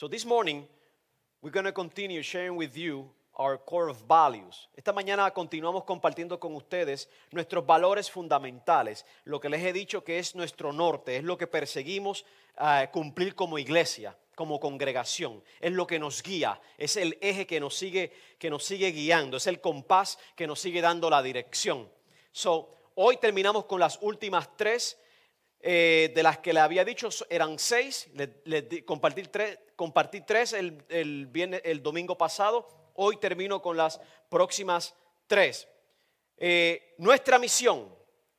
So this morning, we're going to continue sharing with you our core of values. Esta mañana continuamos compartiendo con ustedes nuestros valores fundamentales, lo que les he dicho que es nuestro norte, es lo que perseguimos eh, cumplir como iglesia, como congregación, es lo que nos guía, es el eje que nos sigue que nos sigue guiando, es el compás que nos sigue dando la dirección. So, hoy terminamos con las últimas tres eh, de las que le había dicho eran seis, le, compartí tres, compartí tres el, el, el domingo pasado, hoy termino con las próximas tres. Eh, nuestra misión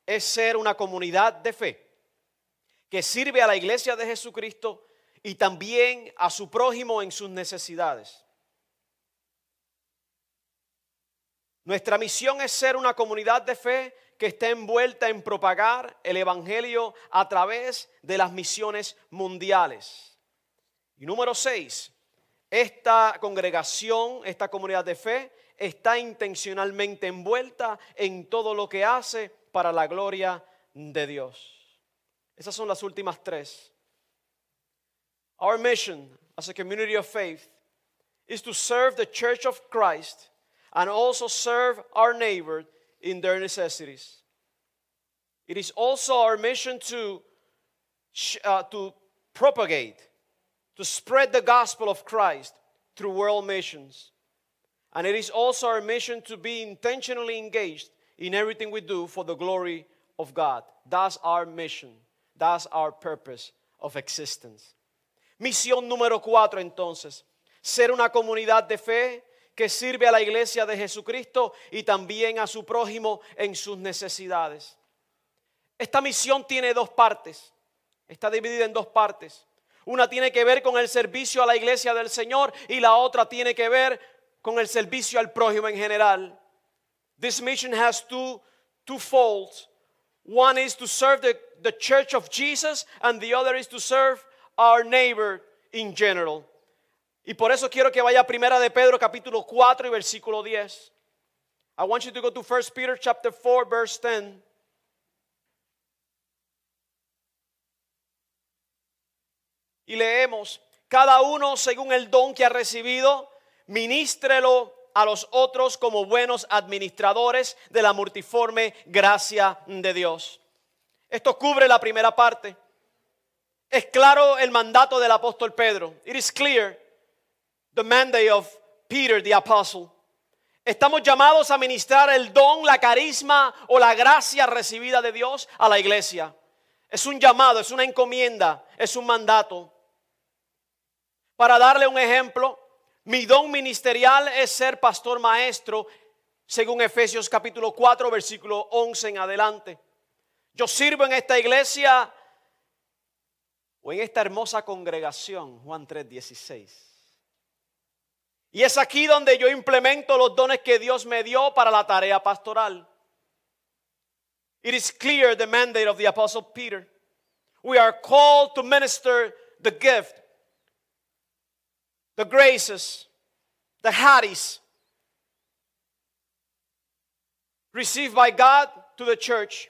es ser una comunidad de fe que sirve a la iglesia de Jesucristo y también a su prójimo en sus necesidades. Nuestra misión es ser una comunidad de fe que está envuelta en propagar el Evangelio a través de las misiones mundiales. Y número seis, esta congregación, esta comunidad de fe, está intencionalmente envuelta en todo lo que hace para la gloria de Dios. Esas son las últimas tres. Our mission as a community of faith is to serve the church of Christ and also serve our neighbor in their necessities. It is also our mission to, uh, to propagate, to spread the gospel of Christ through world missions. And it is also our mission to be intentionally engaged in everything we do for the glory of God. That's our mission. That's our purpose of existence. Misión número cuatro entonces, ser una comunidad de fe que sirve a la iglesia de Jesucristo y también a su prójimo en sus necesidades. Esta misión tiene dos partes, está dividida en dos partes. Una tiene que ver con el servicio a la iglesia del Señor y la otra tiene que ver con el servicio al prójimo en general. This mission has two, two folds. One is to serve the, the church of Jesus and the other is to serve our neighbor in general. Y por eso quiero que vaya a Primera de Pedro capítulo 4 y versículo 10. I want you to go to 1 Peter chapter 4 verse 10. Y leemos, cada uno según el don que ha recibido, ministrelo a los otros como buenos administradores de la multiforme gracia de Dios. Esto cubre la primera parte. Es claro el mandato del apóstol Pedro. It is clear the mandate of Peter the apostle. Estamos llamados a ministrar el don, la carisma o la gracia recibida de Dios a la iglesia. Es un llamado, es una encomienda, es un mandato. Para darle un ejemplo, mi don ministerial es ser pastor maestro, según Efesios capítulo 4, versículo 11 en adelante. Yo sirvo en esta iglesia o en esta hermosa congregación, Juan 3, 16. Y es aquí donde yo implemento los dones que Dios me dio para la tarea pastoral. It is clear the mandate of the Apostle Peter. We are called to minister the gift, the graces, the hadis received by God to the church.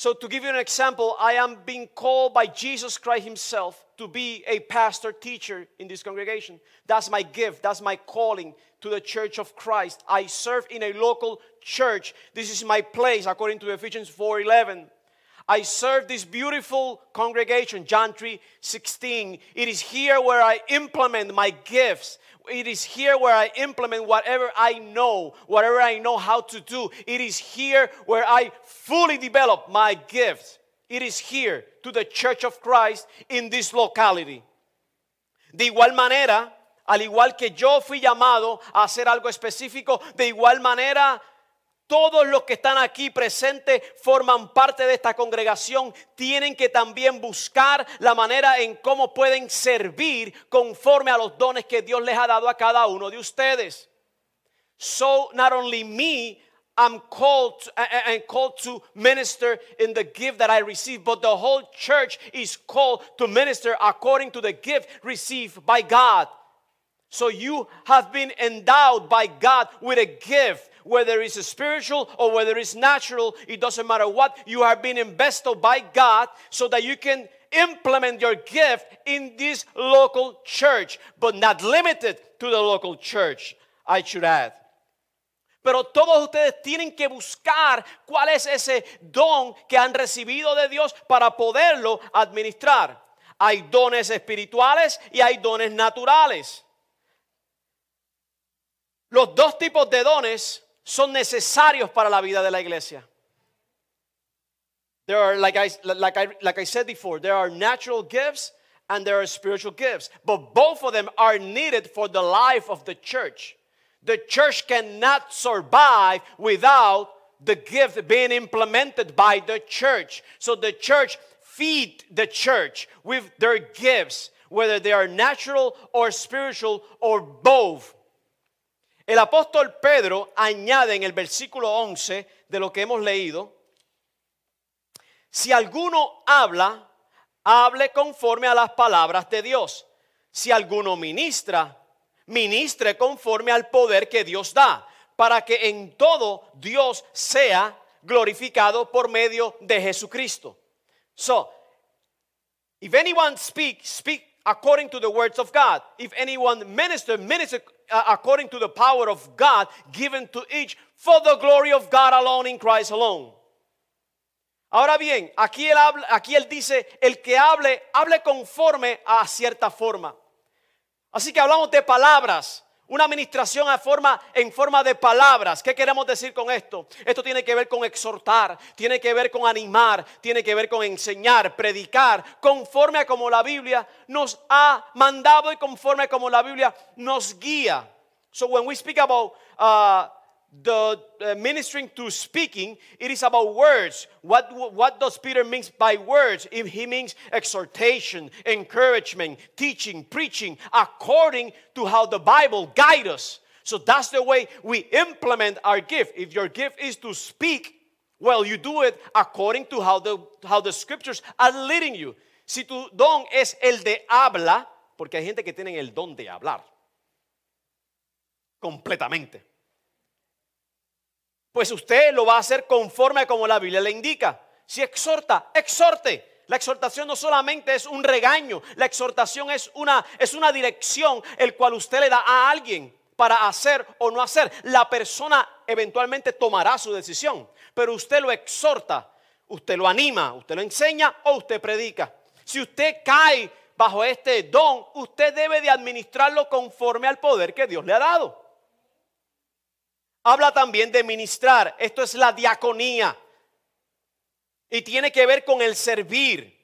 So, to give you an example, I am being called by Jesus Christ Himself to be a pastor teacher in this congregation. That's my gift, that's my calling to the church of Christ. I serve in a local church. This is my place according to Ephesians 4:11. I serve this beautiful congregation, John 3 16. It is here where I implement my gifts. It is here where I implement whatever I know, whatever I know how to do. It is here where I fully develop my gifts. It is here to the church of Christ in this locality. De igual manera, al igual que yo fui llamado a hacer algo específico, de igual manera todos los que están aquí presentes forman parte de esta congregación, tienen que también buscar la manera en cómo pueden servir conforme a los dones que Dios les ha dado a cada uno de ustedes. So not only me, I'm called to, and called to minister in the gift that I receive, but the whole church is called to minister according to the gift received by God. So you have been endowed by God with a gift, whether it's spiritual or whether it's natural, it doesn't matter what. You have been invested by God so that you can implement your gift in this local church, but not limited to the local church, I should add. Pero todos ustedes tienen que buscar cuál es ese don que han recibido de Dios para poderlo administrar. Hay dones espirituales y hay dones naturales. Los dos tipos de dones son necesarios para la vida de la iglesia. There are, like I, like I, like I said before, there are natural gifts and there are spiritual gifts, but both of them are needed for the life of the church. The church cannot survive without the gift being implemented by the church. So the church feed the church with their gifts, whether they are natural or spiritual or both. El apóstol Pedro añade en el versículo 11 de lo que hemos leído, si alguno habla, hable conforme a las palabras de Dios. Si alguno ministra, ministre conforme al poder que Dios da, para que en todo Dios sea glorificado por medio de Jesucristo. So, if anyone speak, speak according to the words of God. If anyone minister, minister uh, according to the power of God given to each for the glory of God alone in Christ alone. Ahora bien, aquí él, habla, aquí él dice, el que hable, hable conforme a cierta forma. Así que hablamos de palabras, una administración en forma, de palabras. ¿Qué queremos decir con esto? Esto tiene que ver con exhortar, tiene que ver con animar, tiene que ver con enseñar, predicar, conforme a como la Biblia nos ha mandado y conforme a como la Biblia nos guía. So when we speak about uh, the uh, ministering to speaking, it is about words. What, what does Peter means by words? If he means exhortation, encouragement, teaching, preaching, according to how the Bible guides us. So that's the way we implement our gift. If your gift is to speak, well, you do it according to how the, how the scriptures are leading you. Si tu don es el de habla, porque hay gente que tiene el don de hablar completamente pues usted lo va a hacer conforme a como la Biblia le indica. Si exhorta, exhorte. La exhortación no solamente es un regaño, la exhortación es una, es una dirección el cual usted le da a alguien para hacer o no hacer. La persona eventualmente tomará su decisión, pero usted lo exhorta, usted lo anima, usted lo enseña o usted predica. Si usted cae bajo este don, usted debe de administrarlo conforme al poder que Dios le ha dado. Habla también de ministrar. Esto es la diaconía. Y tiene que ver con el servir.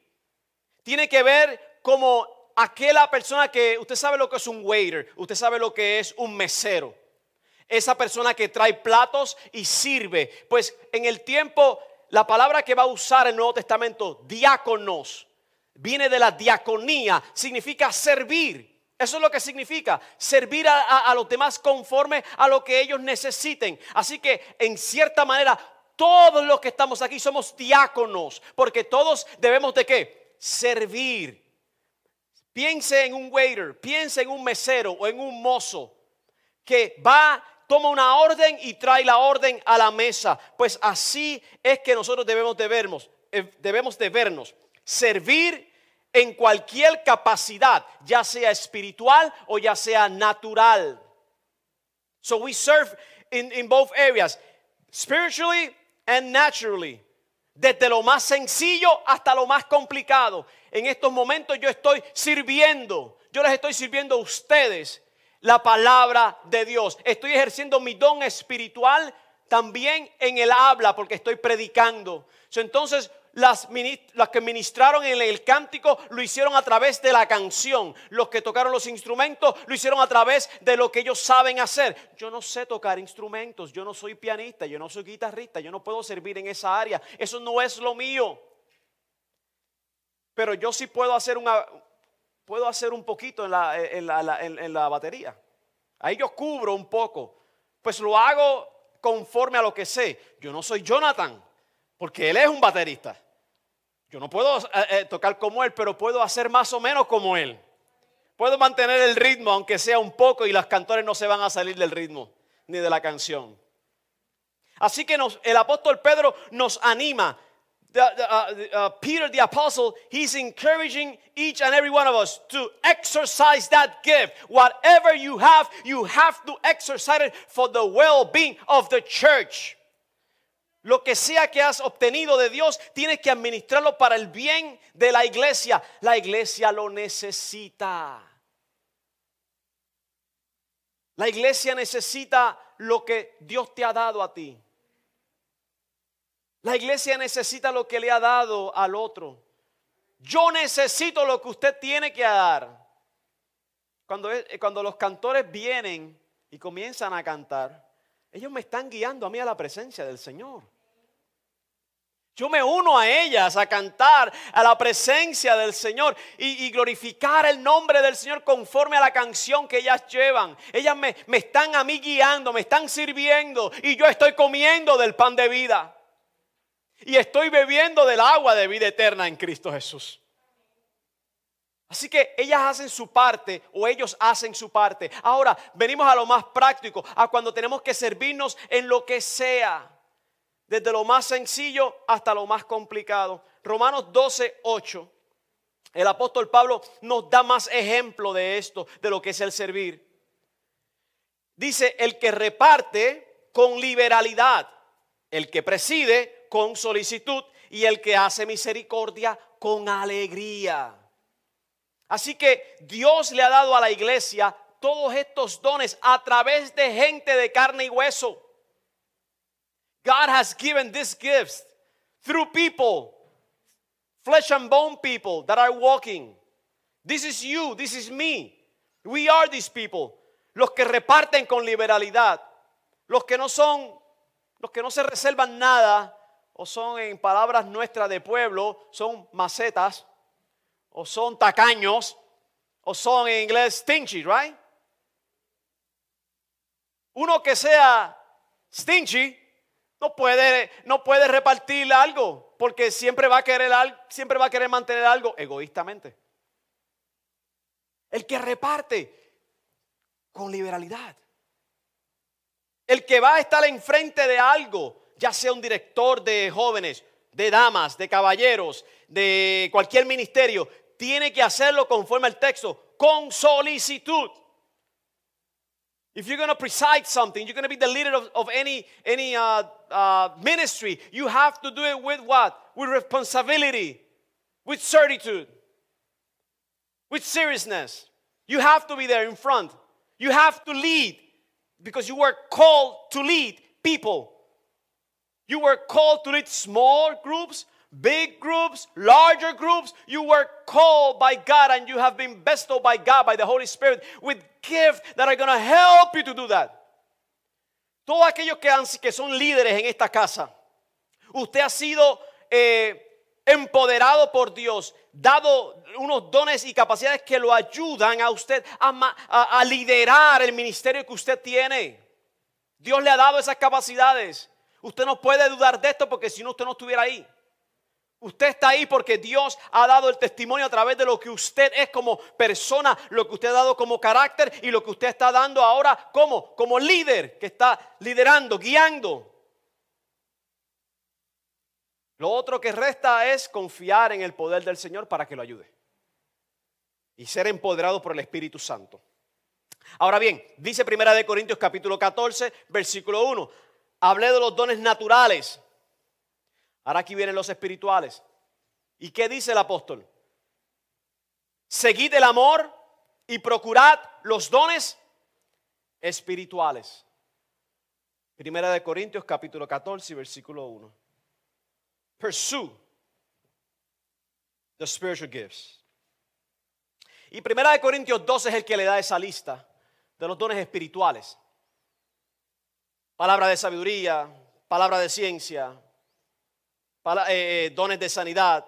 Tiene que ver como aquella persona que usted sabe lo que es un waiter, usted sabe lo que es un mesero. Esa persona que trae platos y sirve. Pues en el tiempo, la palabra que va a usar el Nuevo Testamento, diáconos, viene de la diaconía, significa servir. Eso es lo que significa servir a, los demás conforme a lo que ellos necesiten. Así que en cierta manera todos los que estamos aquí somos diáconos, porque todos debemos de qué? Servir. Piense en un waiter, piense en un mesero o en un mozo que va, toma una orden y trae la orden a la mesa. Pues así es que nosotros debemos de vernos, eh, debemos de vernos. Servir en cualquier capacidad, ya sea espiritual o ya sea natural. So we serve in, in both areas, spiritually and naturally. Desde lo más sencillo hasta lo más complicado. En estos momentos yo estoy sirviendo, yo les estoy sirviendo a ustedes la palabra de Dios. Estoy ejerciendo mi don espiritual también en el habla porque estoy predicando. entonces las, que ministraron en el cántico lo hicieron a través de la canción. Los que tocaron los instrumentos lo hicieron a través de lo que ellos saben hacer. Yo no sé tocar instrumentos, yo no soy pianista, yo no soy guitarrista, yo no puedo servir en esa área. Eso no es lo mío. Pero yo sí puedo hacer una, puedo hacer un poquito en la, en la batería. Ahí yo cubro un poco. Pues lo hago conforme a lo que sé. Yo no soy Jonathan, porque él es un baterista. Yo no puedo eh, eh, tocar como él, pero puedo hacer más o menos como él. Puedo mantener el ritmo, aunque sea un poco, y los cantores no se van a salir del ritmo ni de la canción. Así que el apóstol Pedro nos anima uh, uh, Peter the apostle, he's encouraging each and every one of us to exercise that gift. Whatever you have, you have to exercise it for the well-being of the church. Lo que sea que has obtenido de Dios, tienes que administrarlo para el bien de la iglesia. La iglesia lo necesita. La iglesia necesita lo que Dios te ha dado a ti. La iglesia necesita lo que le ha dado al otro. Yo necesito lo que usted tiene que dar. Cuando, cuando los cantores vienen y comienzan a cantar, ellos me están guiando a mí a la presencia del Señor. Yo me uno a ellas a cantar a la presencia del Señor y, glorificar el nombre del Señor conforme a la canción que ellas llevan. Ellas me, me están a mí guiando, me están sirviendo y yo estoy comiendo del pan de vida. Y estoy bebiendo del agua de vida eterna en Cristo Jesús. Así que ellas hacen su parte o ellos hacen su parte. Ahora venimos a lo más práctico, a cuando tenemos que servirnos en lo que sea desde lo más sencillo hasta lo más complicado. Romanos 12, 8. El apóstol Pablo nos da más ejemplo de esto, de lo que es el servir. Dice, el que reparte con liberalidad, el que preside con solicitud y el que hace misericordia con alegría. Así que Dios le ha dado a la iglesia todos estos dones a través de gente de carne y hueso. God has given these gifts through people, flesh and bone people that are walking. This is you, this is me. We are these people. Los que reparten con liberalidad. Los que no son, los que no se reservan nada, o son en palabras nuestras de pueblo, son macetas, o son tacaños, o son en inglés stingy, right? Uno que sea stingy no puede, no puede repartir algo porque siempre va a querer siempre va a querer mantener algo egoístamente. El que reparte con liberalidad. El que va a estar enfrente de algo, ya sea un director de jóvenes, de damas, de caballeros, de cualquier ministerio, tiene que hacerlo conforme al texto, con solicitud. If you're going to preside something, you're going to be the leader of, of any, any uh, uh, ministry, you have to do it with what? With responsibility, with certitude, with seriousness. You have to be there in front. You have to lead because you were called to lead people. You were called to lead small groups, big groups, larger groups. You were called by God and you have been bestowed by God, by the Holy Spirit, with gifts that are going to help you to do that. Todos aquellos que, han, que son líderes en esta casa, usted ha sido eh, empoderado por Dios, dado unos dones y capacidades que lo ayudan a usted a, a liderar el ministerio que usted tiene. Dios le ha dado esas capacidades. Usted no puede dudar de esto porque si no, usted no estuviera ahí. Usted está ahí porque Dios ha dado el testimonio a través de lo que usted es como persona, lo que usted ha dado como carácter y lo que usted está dando ahora como, como líder que está liderando, guiando. Lo otro que resta es confiar en el poder del Señor para que lo ayude y ser empoderado por el Espíritu Santo. Ahora bien, dice Primera de Corintios capítulo 14, versículo 1. Hablé de los dones naturales Ahora aquí vienen los espirituales. ¿Y qué dice el apóstol? Seguid el amor y procurad los dones espirituales. Primera de Corintios capítulo 14 versículo 1. Pursue the spiritual gifts. Y Primera de Corintios 12 es el que le da esa lista de los dones espirituales. Palabra de sabiduría, palabra de ciencia, eh, eh, dones de sanidad,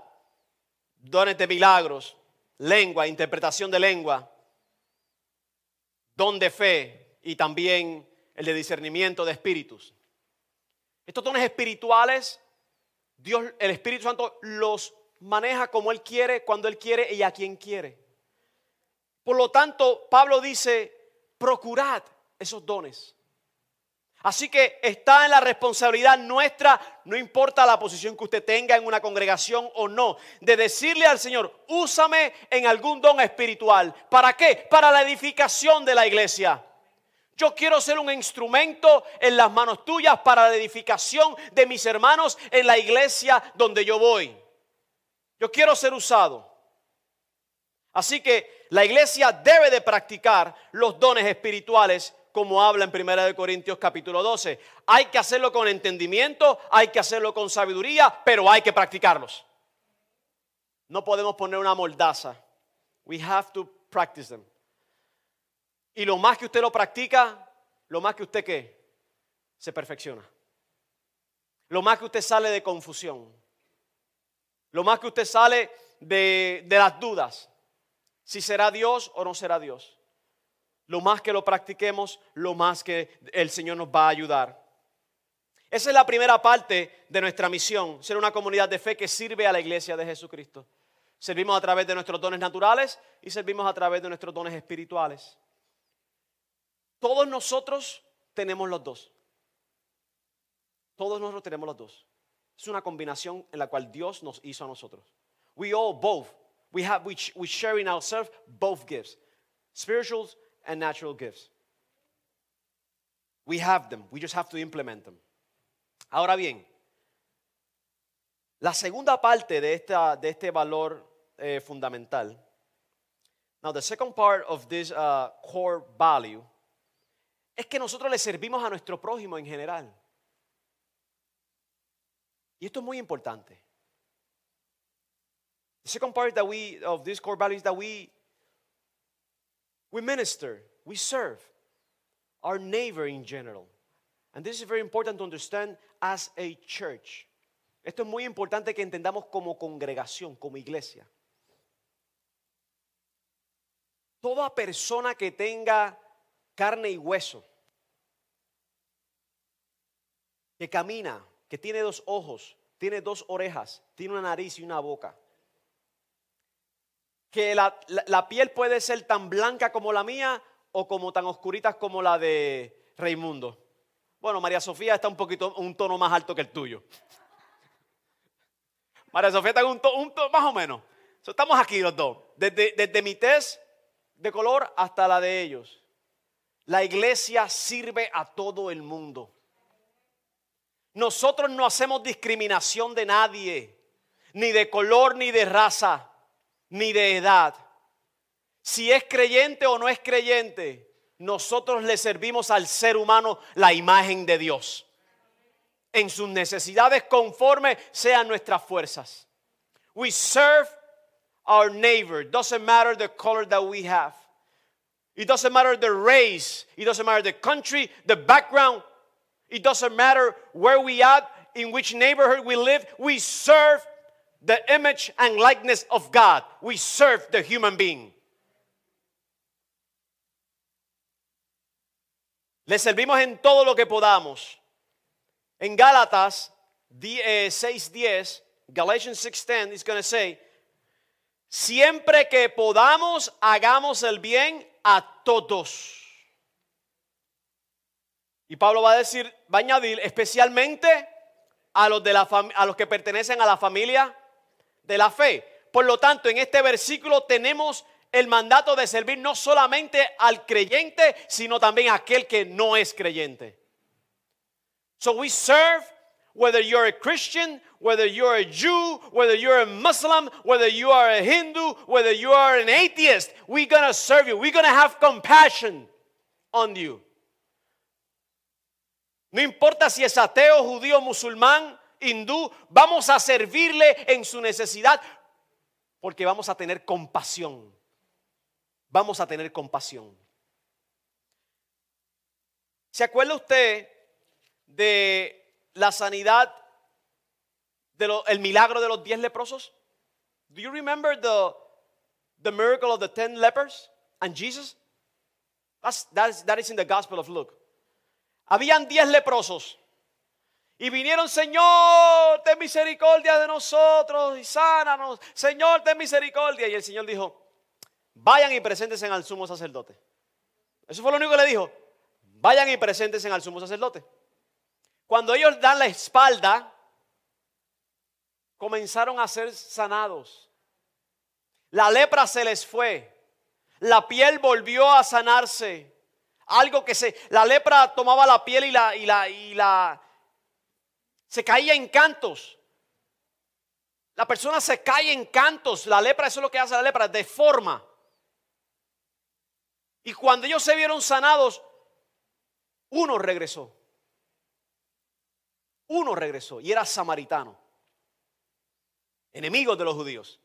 dones de milagros, lengua, interpretación de lengua, don de fe y también el de discernimiento de espíritus. Estos dones espirituales, Dios, el Espíritu Santo los maneja como Él quiere, cuando Él quiere y a quien quiere. Por lo tanto, Pablo dice, procurad esos dones. Así que está en la responsabilidad nuestra, no importa la posición que usted tenga en una congregación o no, de decirle al Señor, úsame en algún don espiritual. ¿Para qué? Para la edificación de la iglesia. Yo quiero ser un instrumento en las manos tuyas para la edificación de mis hermanos en la iglesia donde yo voy. Yo quiero ser usado. Así que la iglesia debe de practicar los dones espirituales como habla en 1 Corintios capítulo 12. Hay que hacerlo con entendimiento, hay que hacerlo con sabiduría, pero hay que practicarlos. No podemos poner una moldaza. We have to practice them. Y lo más que usted lo practica, lo más que usted qué, se perfecciona. Lo más que usted sale de confusión. Lo más que usted sale de, de las dudas. Si será Dios o no será Dios lo más que lo practiquemos, lo más que el Señor nos va a ayudar. Esa es la primera parte de nuestra misión, ser una comunidad de fe que sirve a la iglesia de Jesucristo. Servimos a través de nuestros dones naturales y servimos a través de nuestros dones espirituales. Todos nosotros tenemos los dos. Todos nosotros tenemos los dos. Es una combinación en la cual Dios nos hizo a nosotros. We all both. We have we, we share in ourselves both gifts. Spirituals and natural gifts. We have them, we just have to implement them. Ahora bien, la segunda parte de, esta, de este valor eh, fundamental. Now, the second part of this uh, core value es que nosotros le servimos a nuestro prójimo en general. Y esto es muy importante. The second part that we, of this core value is that we we minister, we serve our neighbor in general. And this is very important to understand as a church. Esto es muy importante que entendamos como congregación, como iglesia. Toda persona que tenga carne y hueso, que camina, que tiene dos ojos, tiene dos orejas, tiene una nariz y una boca, que la, piel puede ser tan blanca como la mía o como tan oscurita como la de Raimundo. Bueno, María Sofía está un poquito, un tono más alto que el tuyo. María Sofía está en un tono, más o menos. estamos aquí los dos. Desde, desde mi test de color hasta la de ellos. La iglesia sirve a todo el mundo. Nosotros no hacemos discriminación de nadie, ni de color ni de raza ni de edad. Si es creyente o no es creyente, nosotros le servimos al ser humano la imagen de Dios. En sus necesidades conforme sean nuestras fuerzas. We serve our neighbor. Doesn't matter the color that we have. It doesn't matter the race. It doesn't matter the country, the background. It doesn't matter where we at, in which neighborhood we live. We serve the image and likeness of God. We serve the human being. Le servimos en todo lo que podamos. En Gálatas 6:10, eh, Galatians 6:10 is going to say, siempre que podamos hagamos el bien a todos. Y Pablo va a decir, va a añadir especialmente a los, de la a los que pertenecen a la familia de la fe. Por lo tanto, en este versículo tenemos el mandato de servir no solamente al creyente, sino también a aquel que no es creyente. So we serve whether you're a Christian, whether you're a Jew, whether you're a Muslim, whether you are a Hindu, whether you are an atheist, we're going to serve you. We're going to have compassion on you. No importa si es ateo, judío, musulmán, hindú, vamos a servirle en su necesidad porque vamos a tener compasión. Vamos a tener compasión. ¿Se acuerda usted de la sanidad, del milagro de los diez leprosos? Do you remember the, the miracle of the ten lepers and Jesus? That, is, that is in the Gospel of Luke. Habían diez leprosos. Y vinieron, Señor, ten misericordia de nosotros y sánanos. Señor, ten misericordia. Y el Señor dijo, vayan y preséntense al sumo sacerdote. Eso fue lo único que le dijo. vayan y preséntense al sumo sacerdote. Cuando ellos dan la espalda, comenzaron a ser sanados. La lepra se les fue. La piel volvió a sanarse. Algo que se, la lepra tomaba la piel y la, y la, y la, se caía en cantos. La persona se cae en cantos. La lepra, eso es lo que hace la lepra, deforma. Y cuando ellos se vieron sanados, uno regresó. Uno regresó y era samaritano, enemigo de los judíos.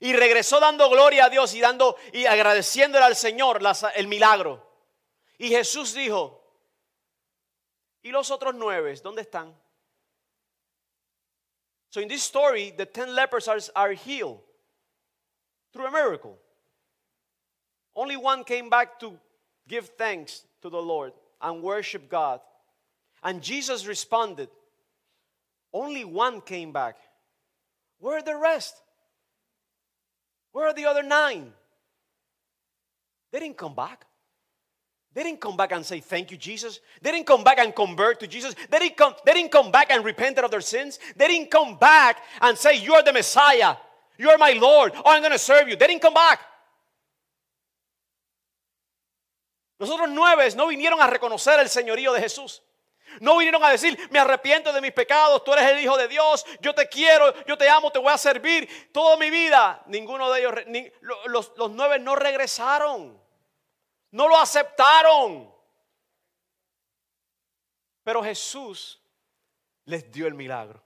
Y regresó dando gloria a Dios y dando y agradeciéndole al Señor el milagro. Y Jesús dijo, ¿y los otros nueve dónde están? So in this story, the ten lepers are, are healed through a miracle. Only one came back to give thanks to the Lord and worship God. And Jesus responded, Only one came back. Where are the rest? Where are the other nine? They didn't come back. They didn't come back and say, Thank you, Jesus. They didn't come back and convert to Jesus. They didn't come, back and repent of their sins. They didn't come back and say, You are the Messiah. You are my Lord. Oh, I'm going to serve you. They didn't come back. Los otros nueve no vinieron a reconocer el señorío de Jesús. No vinieron a decir, me arrepiento de mis pecados, tú eres el Hijo de Dios, yo te quiero, yo te amo, te voy a servir toda mi vida. Ninguno de ellos, los, los nueve no regresaron, no lo aceptaron. Pero Jesús les dio el milagro.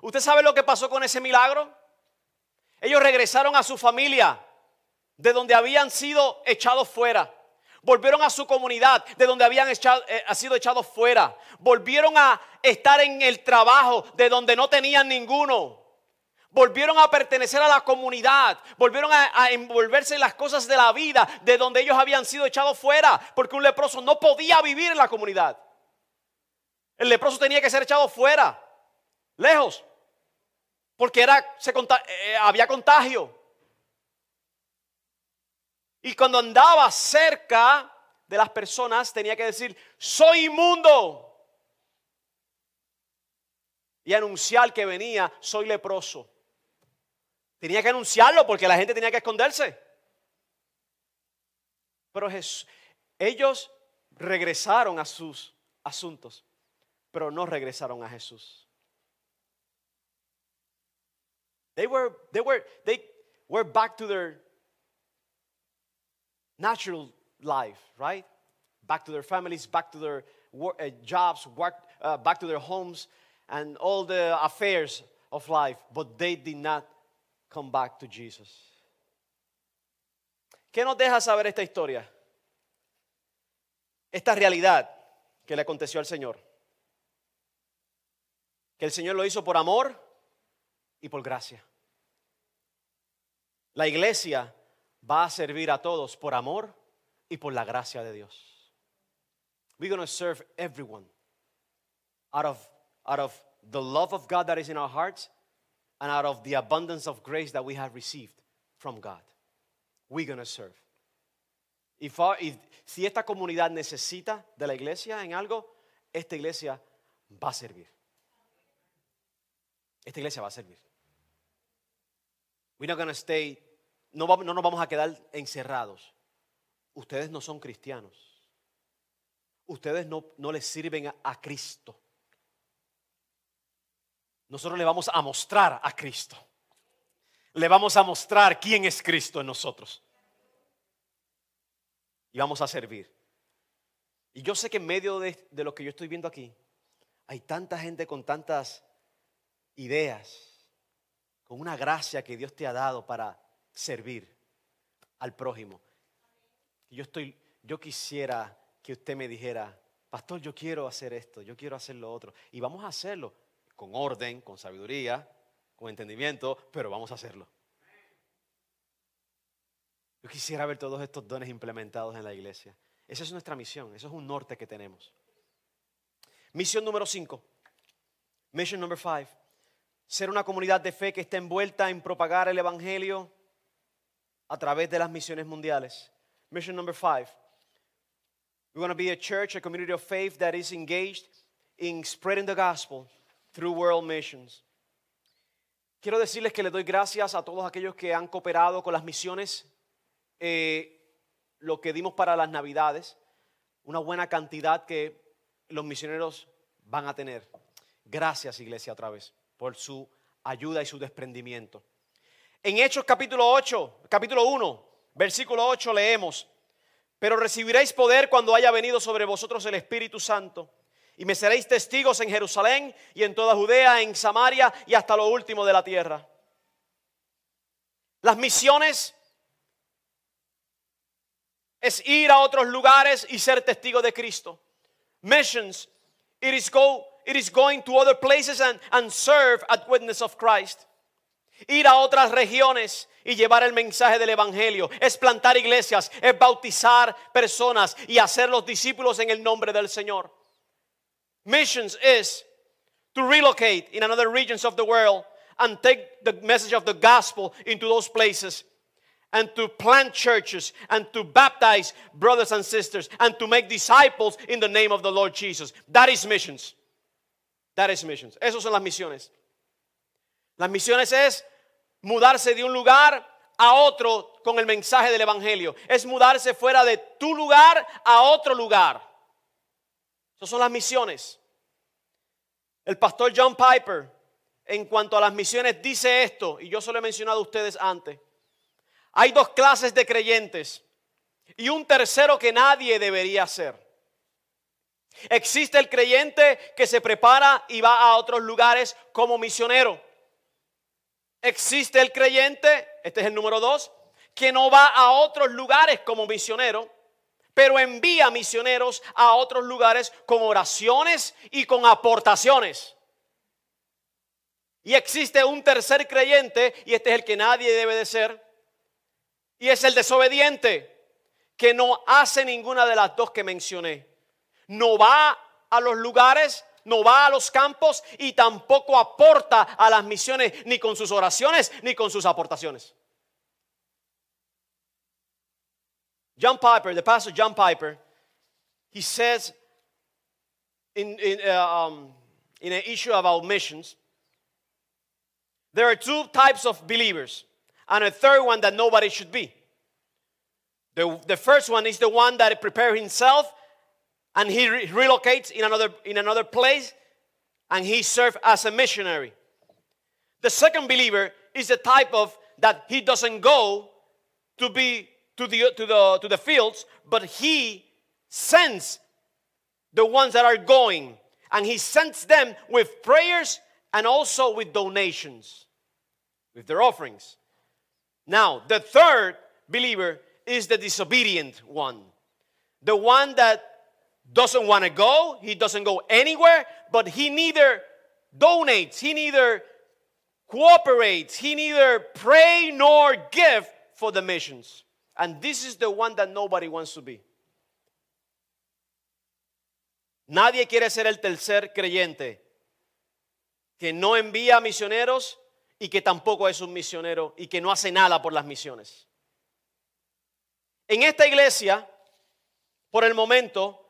¿Usted sabe lo que pasó con ese milagro? Ellos regresaron a su familia, de donde habían sido echados fuera. Volvieron a su comunidad de donde habían eh, sido echados fuera. Volvieron a estar en el trabajo de donde no tenían ninguno. Volvieron a pertenecer a la comunidad. Volvieron a, envolverse en las cosas de la vida de donde ellos habían sido echados fuera. Porque un leproso no podía vivir en la comunidad. El leproso tenía que ser echado fuera. Lejos. Porque era, eh, había contagio. Y cuando andaba cerca de las personas tenía que decir, soy inmundo. Y anunciar que venía, soy leproso. Tenía que anunciarlo porque la gente tenía que esconderse. Pero ellos regresaron a sus asuntos, pero no regresaron a Jesús. They were, they were, they were back to their natural life, right? Back to their families, back to their work, uh, jobs, work, uh, back to their homes, and all the affairs of life, but they did not come back to Jesus. ¿Qué nos deja saber esta historia? Esta realidad que le aconteció al Señor. Que el Señor lo hizo por amor y por gracia. La iglesia va a servir a todos por amor y por la gracia de Dios. We're going to serve everyone out of, out of the love of God that is in our hearts and out of the abundance of grace that we have received from God. We're going to serve. If, si esta comunidad necesita de la iglesia en algo, esta iglesia va a servir. Esta iglesia va a servir. We're not going to stay no, nos vamos a quedar encerrados. Ustedes no son cristianos. Ustedes no les sirven a, Cristo. Nosotros le vamos a mostrar a Cristo. Le vamos a mostrar quién es Cristo en nosotros. Y vamos a servir. Y yo sé que en medio de, de lo que yo estoy viendo aquí, hay tanta gente con tantas ideas, con una gracia que Dios te ha dado para servir al prójimo. Yo estoy, yo quisiera que usted me dijera, pastor, yo quiero hacer esto, yo quiero hacer lo otro. Y vamos a hacerlo con orden, con sabiduría, con entendimiento, pero vamos a hacerlo. Yo quisiera ver todos estos dones implementados en la iglesia. Esa es nuestra misión, eso es un norte que tenemos. Misión número 5. Mission number 5. Ser una comunidad de fe que está envuelta en propagar el Evangelio a través de las misiones mundiales. Mission number five. We want to be a church, a community of faith that is engaged in spreading the gospel through world missions. Quiero decirles que le doy gracias a todos aquellos que han cooperado con las misiones, eh, lo que dimos para las navidades, una buena cantidad que los misioneros van a tener. Gracias, iglesia, otra vez, por su ayuda y su desprendimiento. En Hechos capítulo 8, capítulo 1, versículo 8 leemos, pero recibiréis poder cuando haya venido sobre vosotros el Espíritu Santo y me seréis testigos en Jerusalén y en toda Judea, en Samaria y hasta lo último de la tierra. Las misiones es ir a otros lugares y ser testigo de Cristo. Missions, it is, go, it is going to other places and, and serve at witness of Christ. Ir a otras regiones y llevar el mensaje del Evangelio. Es plantar iglesias, es bautizar personas y hacer los discípulos en el nombre del Señor. Missions is to relocate in another regions of the world and take the message of the gospel into those places and to plant churches and to baptize brothers and sisters and to make disciples in the name of the Lord Jesus. That is missions. That is missions. Esas son las misiones. Las misiones es mudarse de un lugar a otro con el mensaje del Evangelio. Es mudarse fuera de tu lugar a otro lugar. Son las misiones. El pastor John Piper, en cuanto a las misiones, dice esto, y yo se lo he mencionado a ustedes antes. Hay dos clases de creyentes y un tercero que nadie debería ser. Existe el creyente que se prepara y va a otros lugares como misionero. Existe el creyente, este es el número dos, que no va a otros lugares como misionero, pero envía misioneros a otros lugares con oraciones y con aportaciones. Y existe un tercer creyente, y este es el que nadie debe de ser, y es el desobediente, que no hace ninguna de las dos que mencioné. No va a los lugares no va a los campos y tampoco aporta a las misiones ni con sus oraciones ni con sus aportaciones. John Piper, the pastor John Piper, he says in, in, uh, um, in an issue about missions, there are two types of believers, and a third one that nobody should be. The, the first one is the one that prepares himself and he re- relocates in another, in another place and he serves as a missionary. The second believer is the type of that he doesn't go to be to the, to the, to the fields, but he sends the ones that are going and he sends them with prayers and also with donations, with their offerings. Now, the third believer is the disobedient one, the one that doesn't want to go, he doesn't go anywhere, but he neither donates, he neither cooperates, he neither pray nor give for the missions. And this is the one that nobody wants to be. Nadie quiere ser el tercer creyente que no envía misioneros y que tampoco es un misionero y que no hace nada por las misiones. En esta iglesia, por el momento,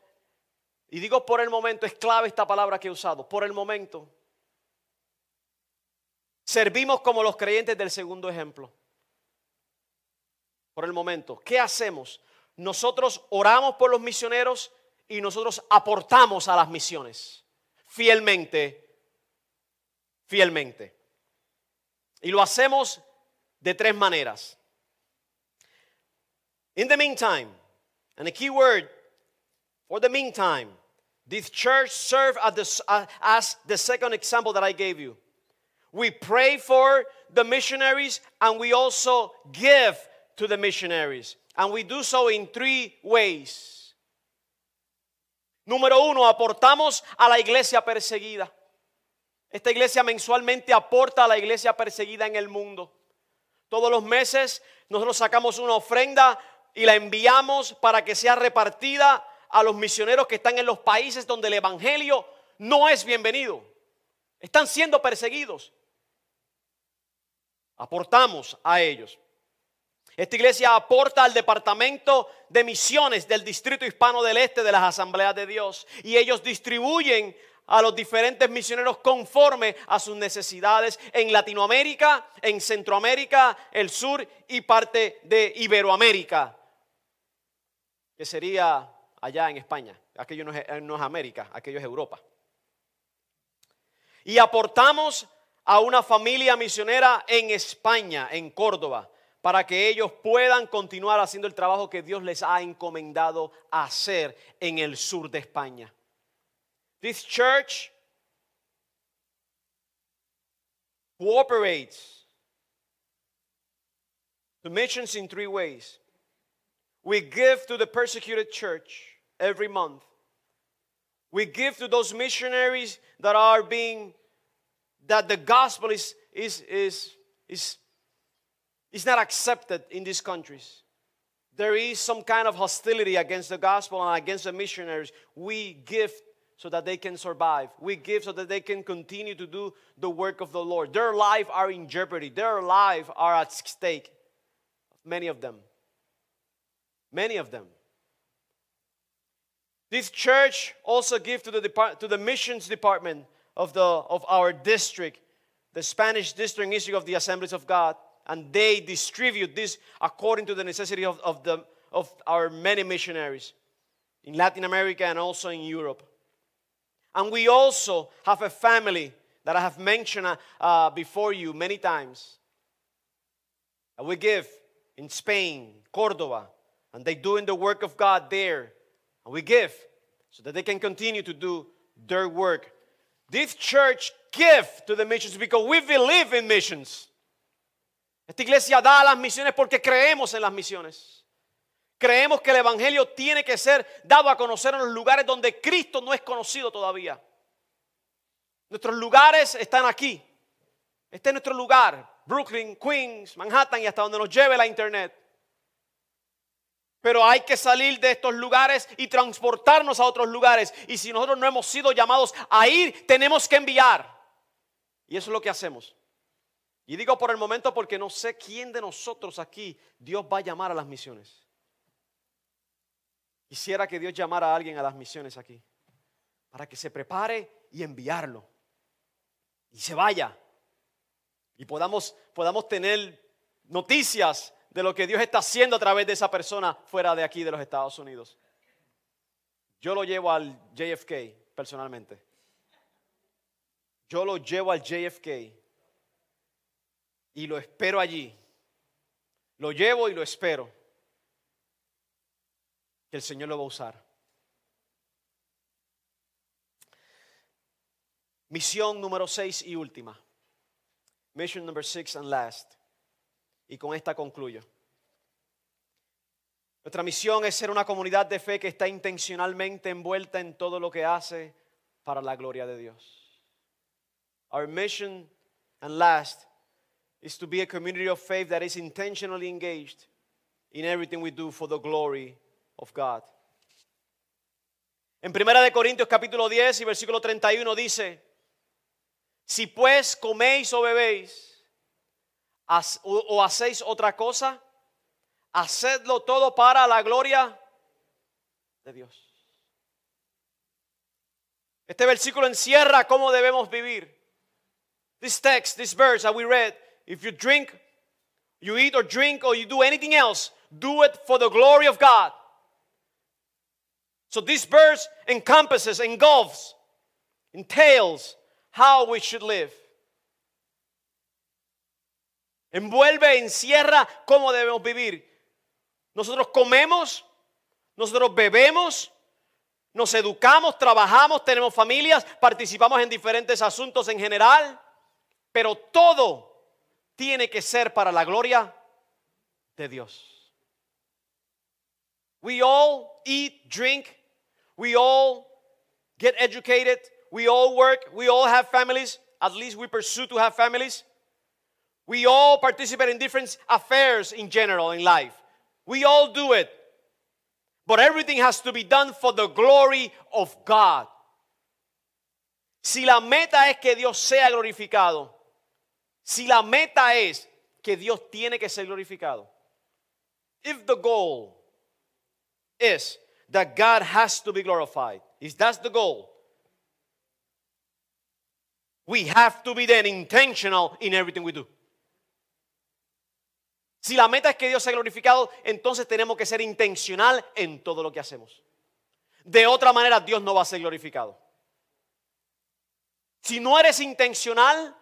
y digo por el momento, es clave esta palabra que he usado, por el momento. Servimos como los creyentes del segundo ejemplo. Por el momento, ¿qué hacemos? Nosotros oramos por los misioneros y nosotros aportamos a las misiones. Fielmente, fielmente. Y lo hacemos de tres maneras. In the meantime, and the key word for the meantime, this church served as as the second example that I gave you. We pray for the missionaries and we also give to the missionaries. And we do so in three ways. Número uno, aportamos a la iglesia perseguida. Esta iglesia mensualmente aporta a la iglesia perseguida en el mundo. Todos los meses nosotros sacamos una ofrenda y la enviamos para que sea repartida a los misioneros que están en los países donde el Evangelio no es bienvenido. Están siendo perseguidos. Aportamos a ellos. Esta iglesia aporta al departamento de misiones del Distrito Hispano del Este de las Asambleas de Dios y ellos distribuyen a los diferentes misioneros conforme a sus necesidades en Latinoamérica, en Centroamérica, el sur y parte de Iberoamérica, que sería allá en España. Aquello no es, es América, aquello es Europa. Y aportamos a una familia misionera en España, en Córdoba, para que ellos puedan continuar haciendo el trabajo que Dios les ha encomendado hacer en el sur de España. This church cooperates to missions in three ways. We give to the persecuted church every month. We give to those missionaries that are being, that the gospel is, is, is, is, is not accepted in these countries. There is some kind of hostility against the gospel and against the missionaries. We give so that they can survive. We give so that they can continue to do the work of the Lord. Their life are in jeopardy. Their life are at stake. Many of them. Many of them. This church also gives to the, depart- to the missions department of, the, of our district, the Spanish district issue of the Assemblies of God, and they distribute this according to the necessity of, of, the, of our many missionaries in Latin America and also in Europe. And we also have a family that I have mentioned uh, uh, before you many times. And we give in Spain, Córdoba, and they doing the work of God there. And we give so that they can continue to do their work. This church give to the missions because we believe in missions. Esta iglesia da las misiones porque creemos en las misiones. Creemos que el Evangelio tiene que ser dado a conocer en los lugares donde Cristo no es conocido todavía. Nuestros lugares están aquí. Este es nuestro lugar. Brooklyn, Queens, Manhattan y hasta donde nos lleve la internet. Pero hay que salir de estos lugares y transportarnos a otros lugares. Y si nosotros no hemos sido llamados a ir, tenemos que enviar. Y eso es lo que hacemos. Y digo por el momento porque no sé quién de nosotros aquí Dios va a llamar a las misiones. Quisiera que Dios llamara a alguien a las misiones aquí, para que se prepare y enviarlo. Y se vaya. Y podamos, podamos tener noticias de lo que Dios está haciendo a través de esa persona fuera de aquí, de los Estados Unidos. Yo lo llevo al JFK personalmente. Yo lo llevo al JFK y lo espero allí. Lo llevo y lo espero que el Señor lo va a usar. Misión número 6 y última. Mission number 6 and last. Y con esta concluyo. Nuestra misión es ser una comunidad de fe que está intencionalmente envuelta en todo lo que hace para la gloria de Dios. Our mission and last is to be a community of faith that is intentionally engaged in everything we do for the glory of God. En Primera de Corintios capítulo 10 y versículo 31 dice, si pues coméis o bebéis o hacéis otra cosa, hacedlo todo para la gloria de Dios. Este versículo encierra cómo debemos vivir. This text, this verse that we read, if you drink, you eat or drink or you do anything else, do it for the glory of God. So this verse encompasses, engulfs, entails how we should live. Envuelve, encierra cómo debemos vivir. Nosotros comemos, nosotros bebemos, nos educamos, trabajamos, tenemos familias, participamos en diferentes asuntos en general, pero todo tiene que ser para la gloria de Dios. We all eat, drink, we all get educated, we all work, we all have families, at least we pursue to have families. We all participate in different affairs in general in life. We all do it. But everything has to be done for the glory of God. Si la meta es que Dios sea glorificado, si la meta es que Dios tiene que ser glorificado, if the goal is that God has to be glorified, if that's the goal, we have to be then intentional in everything we do. Si la meta es que Dios sea glorificado, entonces tenemos que ser intencional en todo lo que hacemos. De otra manera, Dios no va a ser glorificado. Si no eres intencional,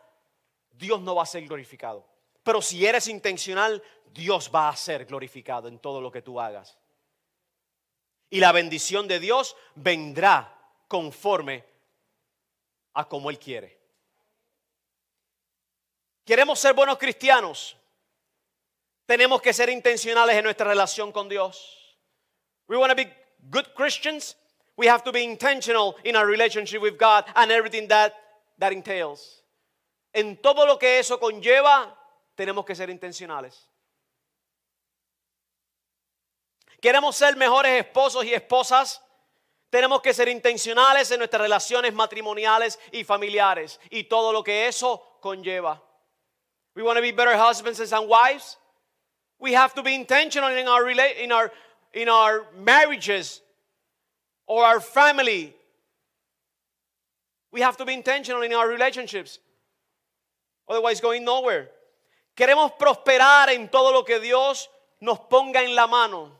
Dios no va a ser glorificado. Pero si eres intencional, Dios va a ser glorificado en todo lo que tú hagas. Y la bendición de Dios vendrá conforme a como Él quiere. Queremos ser buenos cristianos. Tenemos que ser intencionales en nuestra relación con Dios. We want to be good Christians. We have to be intentional in our relationship with God and everything that that entails. En todo lo que eso conlleva, tenemos que ser intencionales. Queremos ser mejores esposos y esposas. Tenemos que ser intencionales en nuestras relaciones matrimoniales y familiares y todo lo que eso conlleva. We want to be better husbands and wives. We have to be intentional in our, in in our marriages or our family. We have to be intentional in our relationships. Otherwise, going nowhere. Queremos prosperar en todo lo que Dios nos ponga en la mano.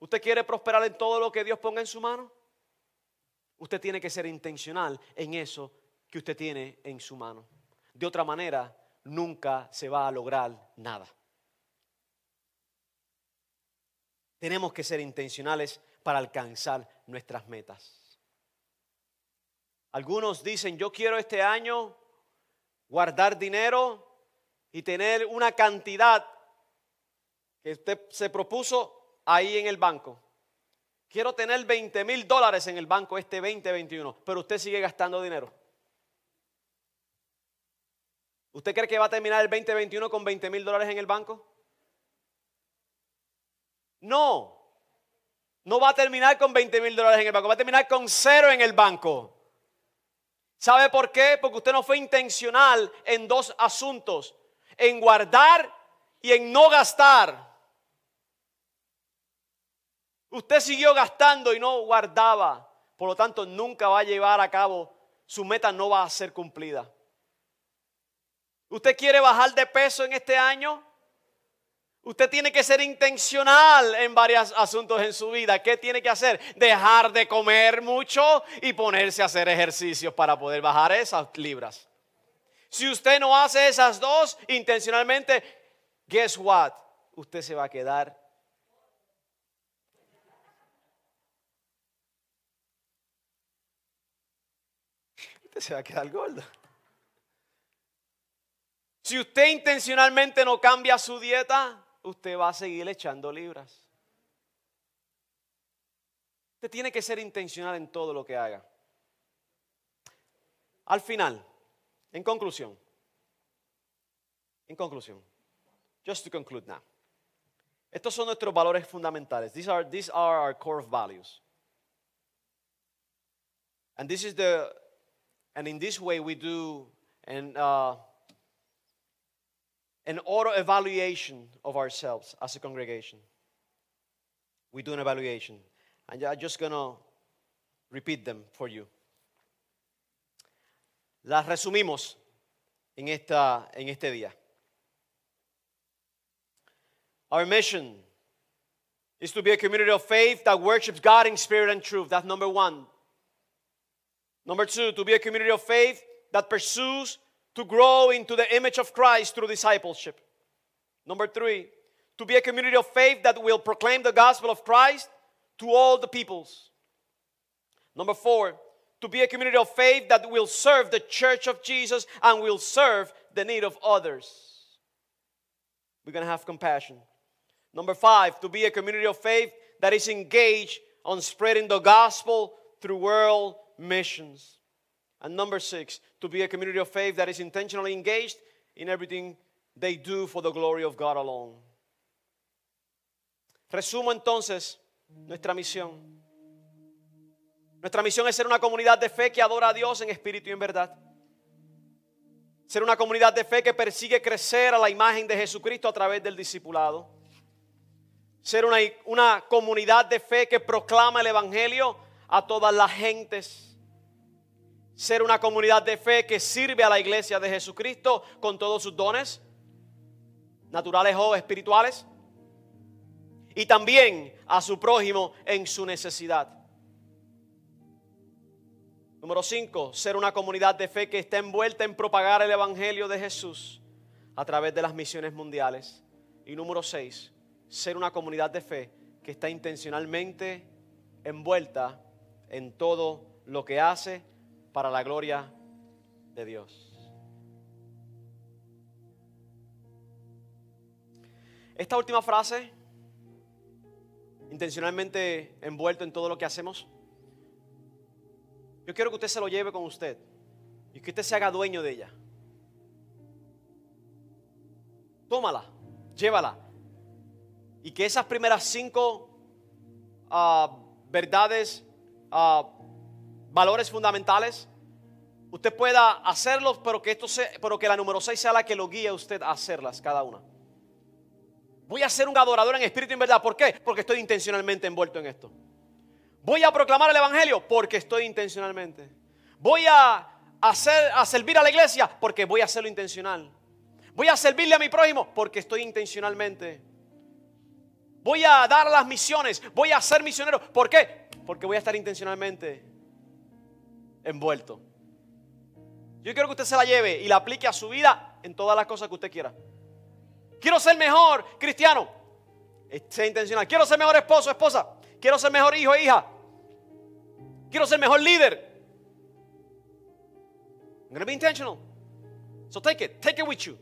¿Usted quiere prosperar en todo lo que Dios ponga en su mano? Usted tiene que ser intencional en eso que usted tiene en su mano. De otra manera, nunca se va a lograr nada. Tenemos que ser intencionales para alcanzar nuestras metas. Algunos dicen, yo quiero este año guardar dinero y tener una cantidad que usted se propuso ahí en el banco. Quiero tener 20 mil dólares en el banco este 2021, pero usted sigue gastando dinero. ¿Usted cree que va a terminar el 2021 con 20 mil dólares en el banco? No. No va a terminar con 20 mil dólares en el banco, va a terminar con cero en el banco. ¿Sabe por qué? Porque usted no fue intencional en dos asuntos, en guardar y en no gastar. Usted siguió gastando y no guardaba. Por lo tanto, nunca va a llevar a cabo, su meta no va a ser cumplida. ¿Usted quiere bajar de peso en este año? Usted tiene que ser intencional en varios asuntos en su vida. ¿Qué tiene que hacer? Dejar de comer mucho y ponerse a hacer ejercicios para poder bajar esas libras. Si usted no hace esas dos intencionalmente, guess what? Usted se va a quedar Usted se va a quedar gordo. Si usted intencionalmente no cambia su dieta, usted va a seguir echando libras. Usted tiene que ser intencional en todo lo que haga. Al final, en conclusión, en conclusión, just to conclude now. Estos son nuestros valores fundamentales. These are, these are our core values. And this is the, and in this way we do, and uh, an auto evaluation of ourselves as a congregation. We do an evaluation. And I'm just going to repeat them for you. Las resumimos en, esta, en este día. Our mission is to be a community of faith that worships God in spirit and truth. That's number one. Number two, to be a community of faith that pursues to grow into the image of Christ through discipleship. Number three, to be a community of faith that will proclaim the gospel of Christ to all the peoples. Number four, to be a community of faith that will serve the church of Jesus and will serve the need of others. We're going to have compassion. Number five, to be a community of faith that is engaged on spreading the gospel through world missions. And number six, to be a community of faith that is intentionally engaged in everything they do for the glory of God alone. Resumo entonces nuestra misión. Nuestra misión es ser una comunidad de fe que adora a Dios en espíritu y en verdad. Ser una comunidad de fe que persigue crecer a la imagen de Jesucristo a través del discipulado. ser una, una comunidad de fe que proclama el Evangelio a todas las gentes. Ser una comunidad de fe que sirve a la iglesia de Jesucristo con todos sus dones, naturales o espirituales. Y también a su prójimo en su necesidad. Número 5, ser una comunidad de fe que está envuelta en propagar el Evangelio de Jesús a través de las misiones mundiales. Y número 6, ser una comunidad de fe que está intencionalmente envuelta en todo lo que hace para la gloria de Dios. Esta última frase, intencionalmente envuelto en todo lo que hacemos, yo quiero que usted se lo lleve con usted y que usted se haga dueño de ella. Tómala, llévala. Y que esas primeras cinco ah, verdades, ah, valores fundamentales, usted pueda hacerlos, pero que, esto pero que la número seis sea la que lo guíe a usted a hacerlas cada una. Voy a ser un adorador en espíritu y en verdad. ¿Por qué? Porque estoy intencionalmente envuelto en esto. Voy a proclamar el Evangelio porque estoy intencionalmente. Voy a, hacer, a servir a la iglesia porque voy a hacerlo intencional. Voy a servirle a mi prójimo porque estoy intencionalmente. Voy a dar las misiones. Voy a ser misionero. ¿Por qué? Porque voy a estar intencionalmente envuelto. Yo quiero que usted se la lleve y la aplique a su vida en todas las cosas que usted quiera. Quiero ser mejor cristiano. Sea intencional. Quiero ser mejor esposo, esposa. Quiero ser mejor hijo hija. Quiero ser mejor líder. I'm going be intentional. So take it. Take it with you.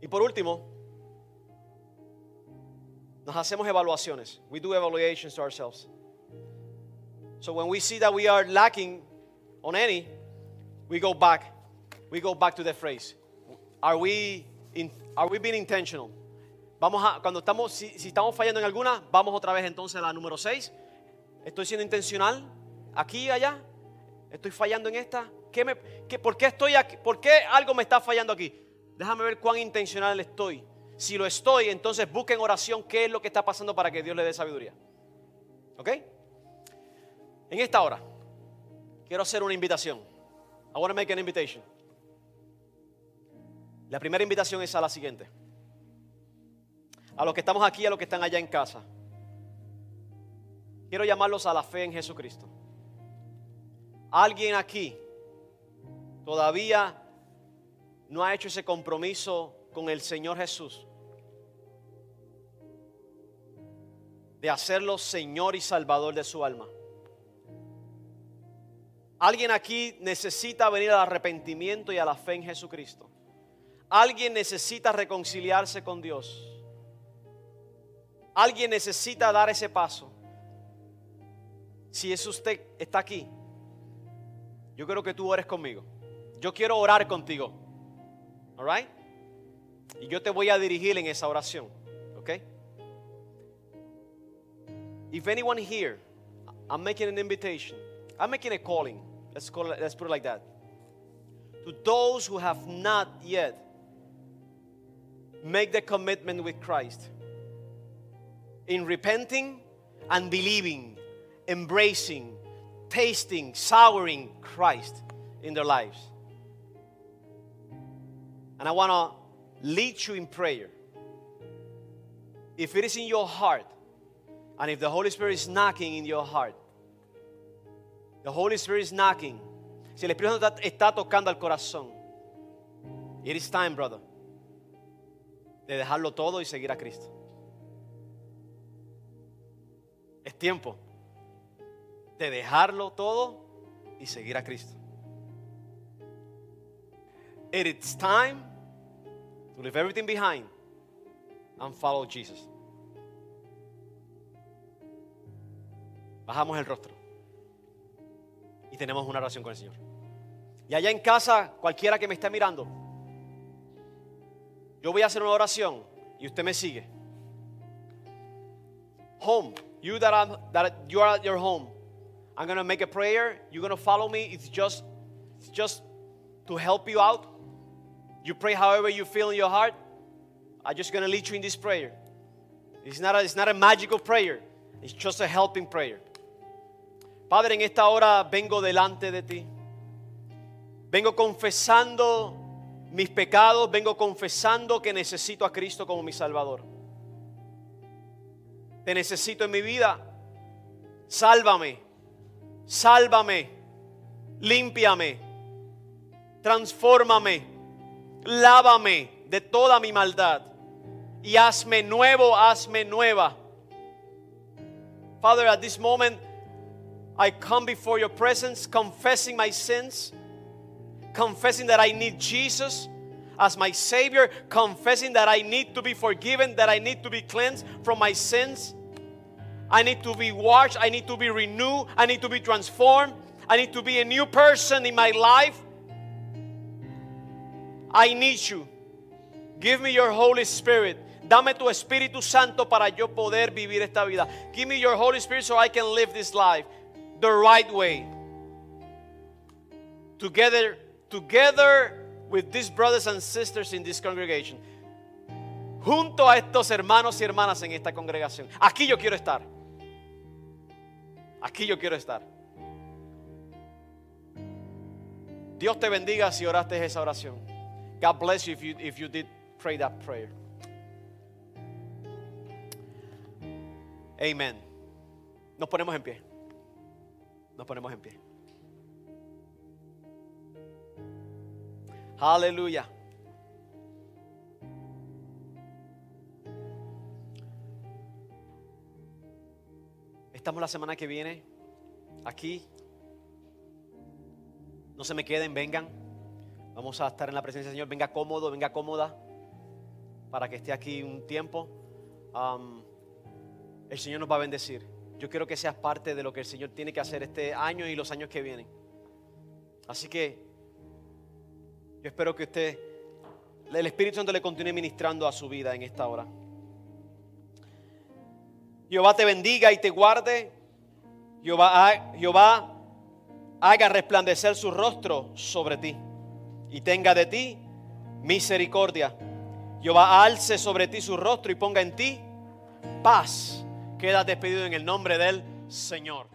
Y por último, nos hacemos evaluaciones. We do evaluations to ourselves. So when we see that we are lacking on any, we go back. We go back to the phrase. Are we are we being intentional? Vamos a, cuando estamos, si, estamos fallando en alguna, vamos otra vez entonces a la número 6. Estoy siendo intencional aquí y allá. Estoy fallando en esta. ¿Qué me, qué, ¿Por qué estoy aquí? ¿Por qué algo me está fallando aquí? Déjame ver cuán intencional estoy. Si lo estoy, entonces busquen oración qué es lo que está pasando para que Dios le dé sabiduría. ¿Ok? En esta hora, quiero hacer una invitación. I want to make an invitation. La primera invitación es a la siguiente. A los que estamos aquí, a los que están allá en casa. Quiero llamarlos a la fe en Jesucristo. Alguien aquí todavía no ha hecho ese compromiso con el Señor Jesús de hacerlo Señor y Salvador de su alma. Alguien aquí necesita venir al arrepentimiento y a la fe en Jesucristo. Alguien necesita reconciliarse con Dios. Alguien necesita dar ese paso. Si es usted, está aquí. Yo quiero que tú ores conmigo. Yo quiero orar contigo. All right? Y yo te voy a dirigir en esa oración. If anyone here, I'm making an invitation. I'm making a calling. Let's call it, let's put it like that. To those who have not yet make the commitment with Christ in repenting and believing, embracing, tasting, souring Christ in their lives. And I want to lead you in prayer. If it is in your heart, and if the Holy Spirit is knocking in your heart, the Holy Spirit is knocking. Si el Espíritu Santo está tocando al corazón, it is time, brother de dejarlo todo y seguir a Cristo. Es tiempo de dejarlo todo y seguir a Cristo. It is time to leave everything behind and follow Jesus. Bajamos el rostro y tenemos una oración con el Señor. Y allá en casa, cualquiera que me esté mirando, yo voy a hacer una oración y usted me sigue. Home, you that, that you are at your home, I'm to make a prayer. You're to follow me. It's just, it's just to help you out. You pray however you feel in your heart. I'm just to lead you in this prayer. It's not, it's not a magical prayer, it's just a helping prayer. Padre, en esta hora vengo delante de ti. Vengo confesando mis pecados, vengo confesando que necesito a Cristo como mi Salvador. Te necesito en mi vida. Sálvame, sálvame, límpiame, transfórmame, lávame de toda mi maldad y hazme nuevo, hazme nueva. Father, at this moment, I come before your presence confessing my sins, confessing that I need Jesus as my Savior, confessing that I need to be forgiven, that I need to be cleansed from my sins. I need to be washed, I need to be renewed, I need to be transformed, I need to be a new person in my life. I need you. Give me your Holy Spirit. Dame tu Espíritu Santo para yo poder vivir esta vida. Give me your Holy Spirit so I can live this life the right way. Together, together with these brothers and sisters in this congregation. Junto a estos hermanos y hermanas en esta congregación. Aquí yo quiero estar. Aquí yo quiero estar. Dios te bendiga si oraste esa oración. God bless you if you, if you did pray that prayer. Amen. Nos ponemos en pie. Nos ponemos en pie. Aleluya. Estamos la semana que viene aquí. No se me queden, vengan. Vamos a estar en la presencia del Señor. Venga cómodo, venga cómoda para que esté aquí un tiempo. El Señor nos va a bendecir. Yo quiero que seas parte de lo que el Señor tiene que hacer este año y los años que vienen. Así que yo espero que usted, el Espíritu Santo le continúe ministrando a su vida en esta hora. Jehová te bendiga y te guarde. Jehová, Jehová haga resplandecer su rostro sobre ti y tenga de ti misericordia. Jehová alce sobre ti su rostro y ponga en ti paz. Queda despedido en el nombre del Señor.